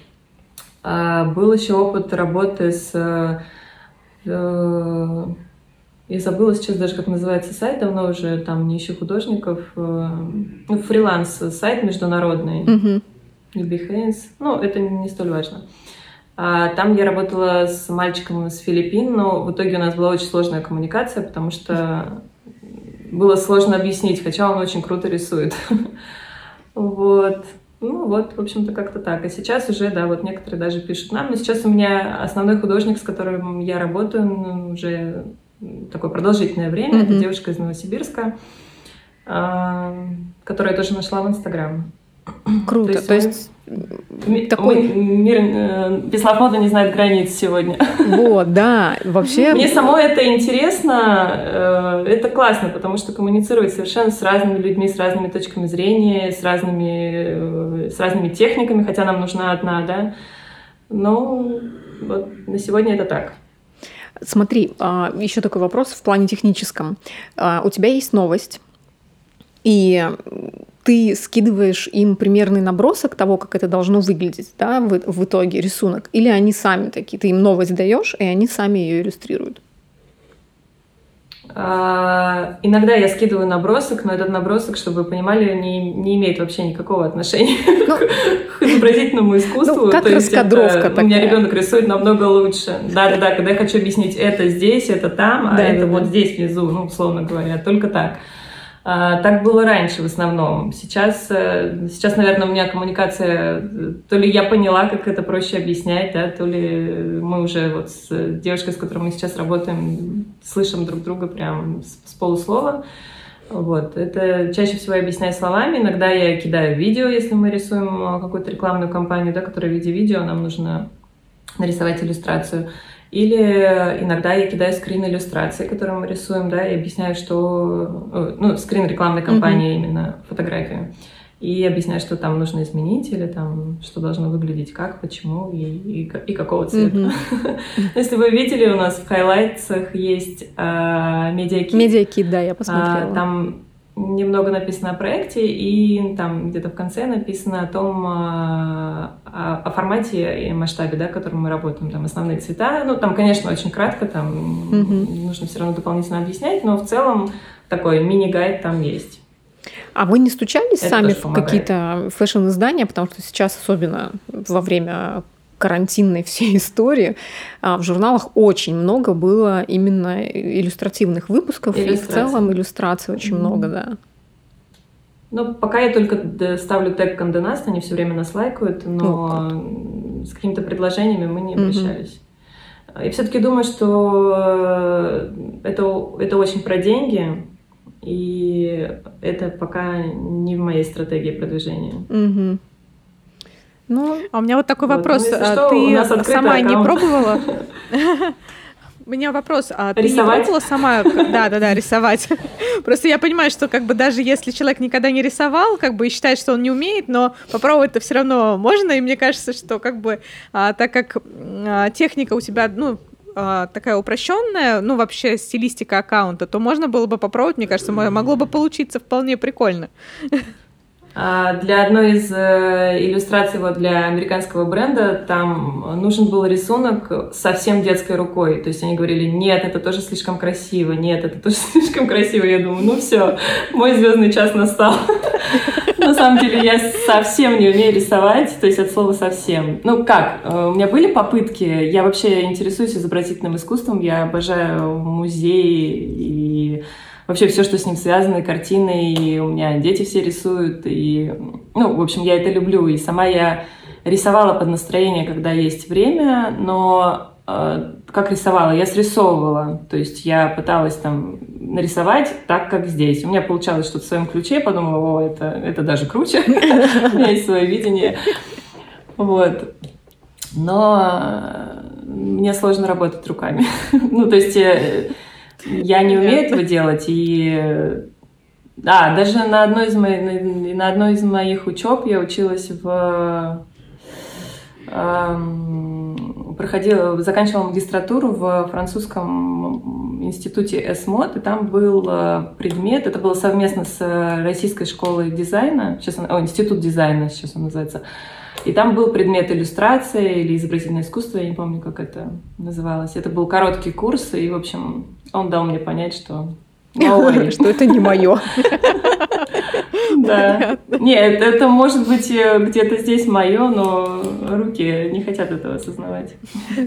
Speaker 3: А был еще опыт работы с... Э, я забыла сейчас даже, как называется сайт, давно уже там не ищу художников. Э, ну, фриланс-сайт международный. Mm-hmm. Behance. Ну, это не столь важно. А, там я работала с мальчиком из Филиппин, но в итоге у нас была очень сложная коммуникация, потому что было сложно объяснить, хотя он очень круто рисует. Вот. Ну вот, в общем-то, как-то так. А сейчас уже, да, вот некоторые даже пишут нам. Но сейчас у меня основной художник, с которым я работаю ну, уже такое продолжительное время, mm-hmm. это девушка из Новосибирска, а, которую я тоже нашла в Инстаграм.
Speaker 1: Круто. То есть, То
Speaker 3: есть такой... мир э, Беслав не знает границ сегодня.
Speaker 1: Вот, да, вообще...
Speaker 3: Мне самой это интересно, э, это классно, потому что коммуницировать совершенно с разными людьми, с разными точками зрения, с разными, э, с разными техниками, хотя нам нужна одна, да. Но вот на сегодня это так.
Speaker 1: Смотри, а, еще такой вопрос в плане техническом. А, у тебя есть новость, и ты скидываешь им примерный набросок того, как это должно выглядеть, да, в, в итоге рисунок, или они сами такие, ты им новость даешь, и они сами ее иллюстрируют?
Speaker 3: А, иногда я скидываю набросок, но этот набросок, чтобы вы понимали, не, не имеет вообще никакого отношения ну, к изобразительному искусству.
Speaker 1: Ну, как То раскадровка это,
Speaker 3: такая. У меня ребенок рисует намного лучше. Да-да-да, когда я хочу объяснить, это здесь, это там, а да, это да, вот здесь внизу, ну, условно говоря, только так. А, так было раньше в основном. Сейчас, э, сейчас, наверное, у меня коммуникация, то ли я поняла, как это проще объяснять, да, то ли мы уже вот с девушкой, с которой мы сейчас работаем, слышим друг друга прям с, с полуслова. Вот. Это чаще всего я объясняю словами. Иногда я кидаю видео, если мы рисуем какую-то рекламную кампанию, да, которая в виде видео, нам нужно нарисовать иллюстрацию. Или иногда я кидаю скрин иллюстрации, которые мы рисуем, да, и объясняю, что... Э, ну, скрин рекламной кампании mm-hmm. именно, фотографию. И объясняю, что там нужно изменить, или там, что должно выглядеть как, почему и, и, и какого цвета. Mm-hmm. Если вы видели, у нас в хайлайтсах есть э, медиакит.
Speaker 1: Медиакит, да, я посмотрела.
Speaker 3: А, там немного написано о проекте, и там где-то в конце написано о том, а, о, о формате и масштабе, да, которым мы работаем, там основные цвета. Ну, там, конечно, очень кратко, там mm-hmm. нужно все равно дополнительно объяснять, но в целом такой мини-гайд там есть.
Speaker 1: А вы не стучались Это сами в какие-то fashion-издания, потому что сейчас, особенно во время карантинной всей истории а, в журналах очень много было именно иллюстративных выпусков, и в целом иллюстраций очень mm-hmm. много, да.
Speaker 3: Ну, пока я только ставлю тег Condé Nast, они все время нас лайкают, но ну, с какими-то предложениями мы не обращались. Mm-hmm. Я все-таки думаю, что это, это очень про деньги, и это пока не в моей стратегии продвижения.
Speaker 1: Mm-hmm.
Speaker 2: Ну, а у меня вот такой вот, вопрос. Ну, что, ты сама аккаунт. не пробовала? У меня вопрос, а ты рисовать? не пробовала сама, да, да, да, рисовать? Просто я понимаю, что как бы даже если человек никогда не рисовал, как бы и считает, что он не умеет, но попробовать это все равно можно, и мне кажется, что как бы а, так как а, техника у тебя, ну, а, такая упрощенная, ну, вообще стилистика аккаунта, то можно было бы попробовать, мне кажется, могло бы получиться вполне прикольно.
Speaker 3: А, для одной из э, иллюстраций вот для американского бренда там нужен был рисунок совсем детской рукой. То есть они говорили, нет, это тоже слишком красиво, нет, это тоже слишком красиво. Я думаю, ну все, мой звездный час настал. На самом деле я совсем не умею рисовать, то есть от слова совсем. Ну как, э, у меня были попытки, я вообще интересуюсь изобразительным искусством, я обожаю музеи и вообще все, что с ним связано, картины, и у меня дети все рисуют, и, ну, в общем, я это люблю, и сама я рисовала под настроение, когда есть время, но э, как рисовала? Я срисовывала, то есть я пыталась там нарисовать так, как здесь. У меня получалось что-то в своем ключе, подумала, о, это, это даже круче, у меня есть свое видение. Вот. Но э, мне сложно работать руками. ну, то есть э, я не умею этого делать, и да, даже на одной из моих, на одной из моих учеб я училась в эм, проходила, заканчивала магистратуру в французском институте ЭСМОД, и там был предмет, это было совместно с Российской школой дизайна, сейчас он, о, Институт дизайна сейчас он называется, и там был предмет иллюстрация или изобразительное искусство, я не помню, как это называлось. Это был короткий курс, и, в общем, он дал мне понять, что
Speaker 1: что это не мое.
Speaker 3: Да. Нет, это может быть э, где-то здесь мое, но руки не хотят этого осознавать.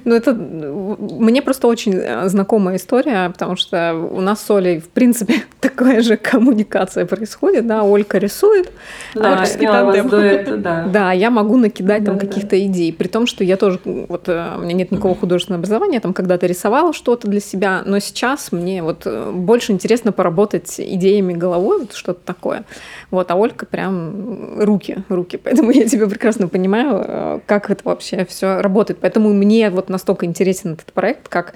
Speaker 1: Ну, это мне просто очень э, знакомая история, потому что у нас с Олей, в принципе, такая же коммуникация происходит, да, Олька рисует.
Speaker 3: Да, а, да.
Speaker 1: да, я могу накидать там каких-то идей, при том, что я тоже, вот э, у меня нет никакого художественного образования, я там когда-то рисовала что-то для себя, но сейчас мне вот больше интересно поработать идеями головой, вот что-то такое. Вот, а Ольга прям руки, руки. Поэтому я тебя прекрасно понимаю, э, как это вообще все работает. Поэтому мне вот настолько интересен этот проект, как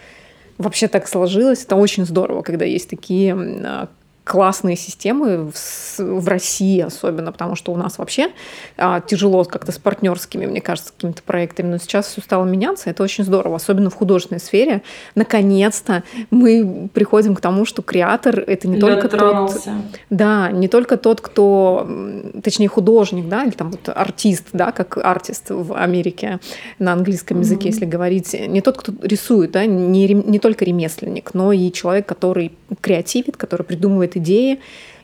Speaker 1: вообще так сложилось. Это очень здорово, когда есть такие а, классные системы в, в России особенно, потому что у нас вообще а, тяжело как-то с партнерскими, мне кажется, какими-то проектами, но сейчас все стало меняться, это очень здорово, особенно в художественной сфере. Наконец-то мы приходим к тому, что креатор это не только тот, да, не только тот, кто, точнее художник, да, или там вот артист, да, как артист в Америке на английском mm-hmm. языке, если говорить, не тот, кто рисует, да, не, не только ремесленник, но и человек, который креативит, который придумывает приходят идеи,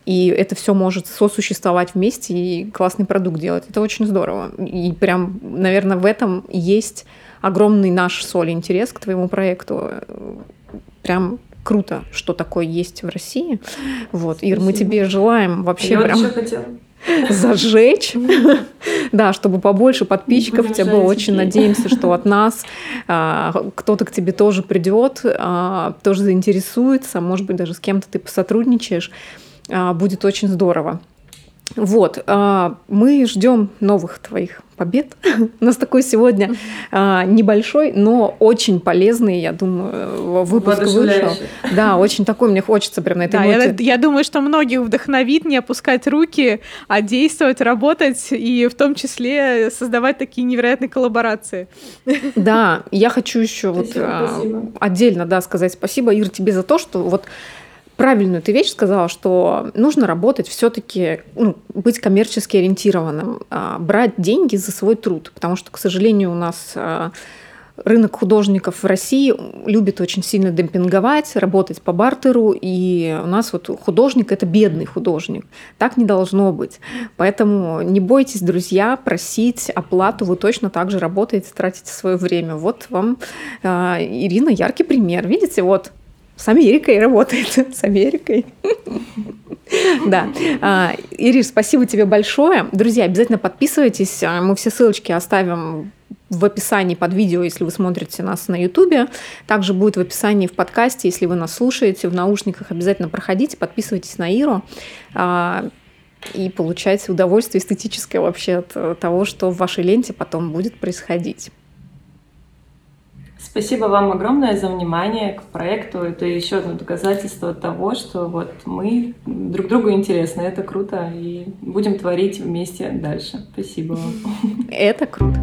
Speaker 1: и это все может сосуществовать вместе и классный продукт делать. Это очень здорово. И прям, наверное, в этом есть огромный наш соль интерес к твоему проекту. Прям круто, что такое есть в России. Вот, Ир, Спасибо. мы тебе желаем вообще
Speaker 3: Я
Speaker 1: прям... зажечь, да, чтобы побольше подписчиков у тебя было. Очень надеемся, что от нас а, кто-то к тебе тоже придет, а, тоже заинтересуется, может быть, даже с кем-то ты посотрудничаешь. А, будет очень здорово. Вот, а, мы ждем новых твоих побед. У нас такой сегодня а, небольшой, но очень полезный, я думаю, выпуск вышел. Да, очень такой, мне хочется прям на этой
Speaker 2: да, ноте. Я, я думаю, что многих вдохновит не опускать руки, а действовать, работать и в том числе создавать такие невероятные коллаборации.
Speaker 1: Да, я хочу еще вот а, отдельно да, сказать спасибо, Ир, тебе за то, что вот правильную ты вещь сказала, что нужно работать все-таки, ну, быть коммерчески ориентированным, а, брать деньги за свой труд, потому что, к сожалению, у нас а, рынок художников в России любит очень сильно демпинговать, работать по бартеру, и у нас вот художник – это бедный художник. Так не должно быть. Поэтому не бойтесь, друзья, просить оплату, вы точно так же работаете, тратите свое время. Вот вам, э, Ирина, яркий пример. Видите, вот с Америкой работает, с Америкой. Да. А, Ириш, спасибо тебе большое. Друзья, обязательно подписывайтесь. А, мы все ссылочки оставим в описании под видео, если вы смотрите нас на YouTube. Также будет в описании в подкасте, если вы нас слушаете в наушниках. Обязательно проходите, подписывайтесь на Иру а, и получайте удовольствие эстетическое вообще от того, что в вашей ленте потом будет происходить.
Speaker 3: Спасибо вам огромное за внимание к проекту. Это еще одно доказательство того, что вот мы друг другу интересны. Это круто. И будем творить вместе дальше. Спасибо вам.
Speaker 1: Это круто.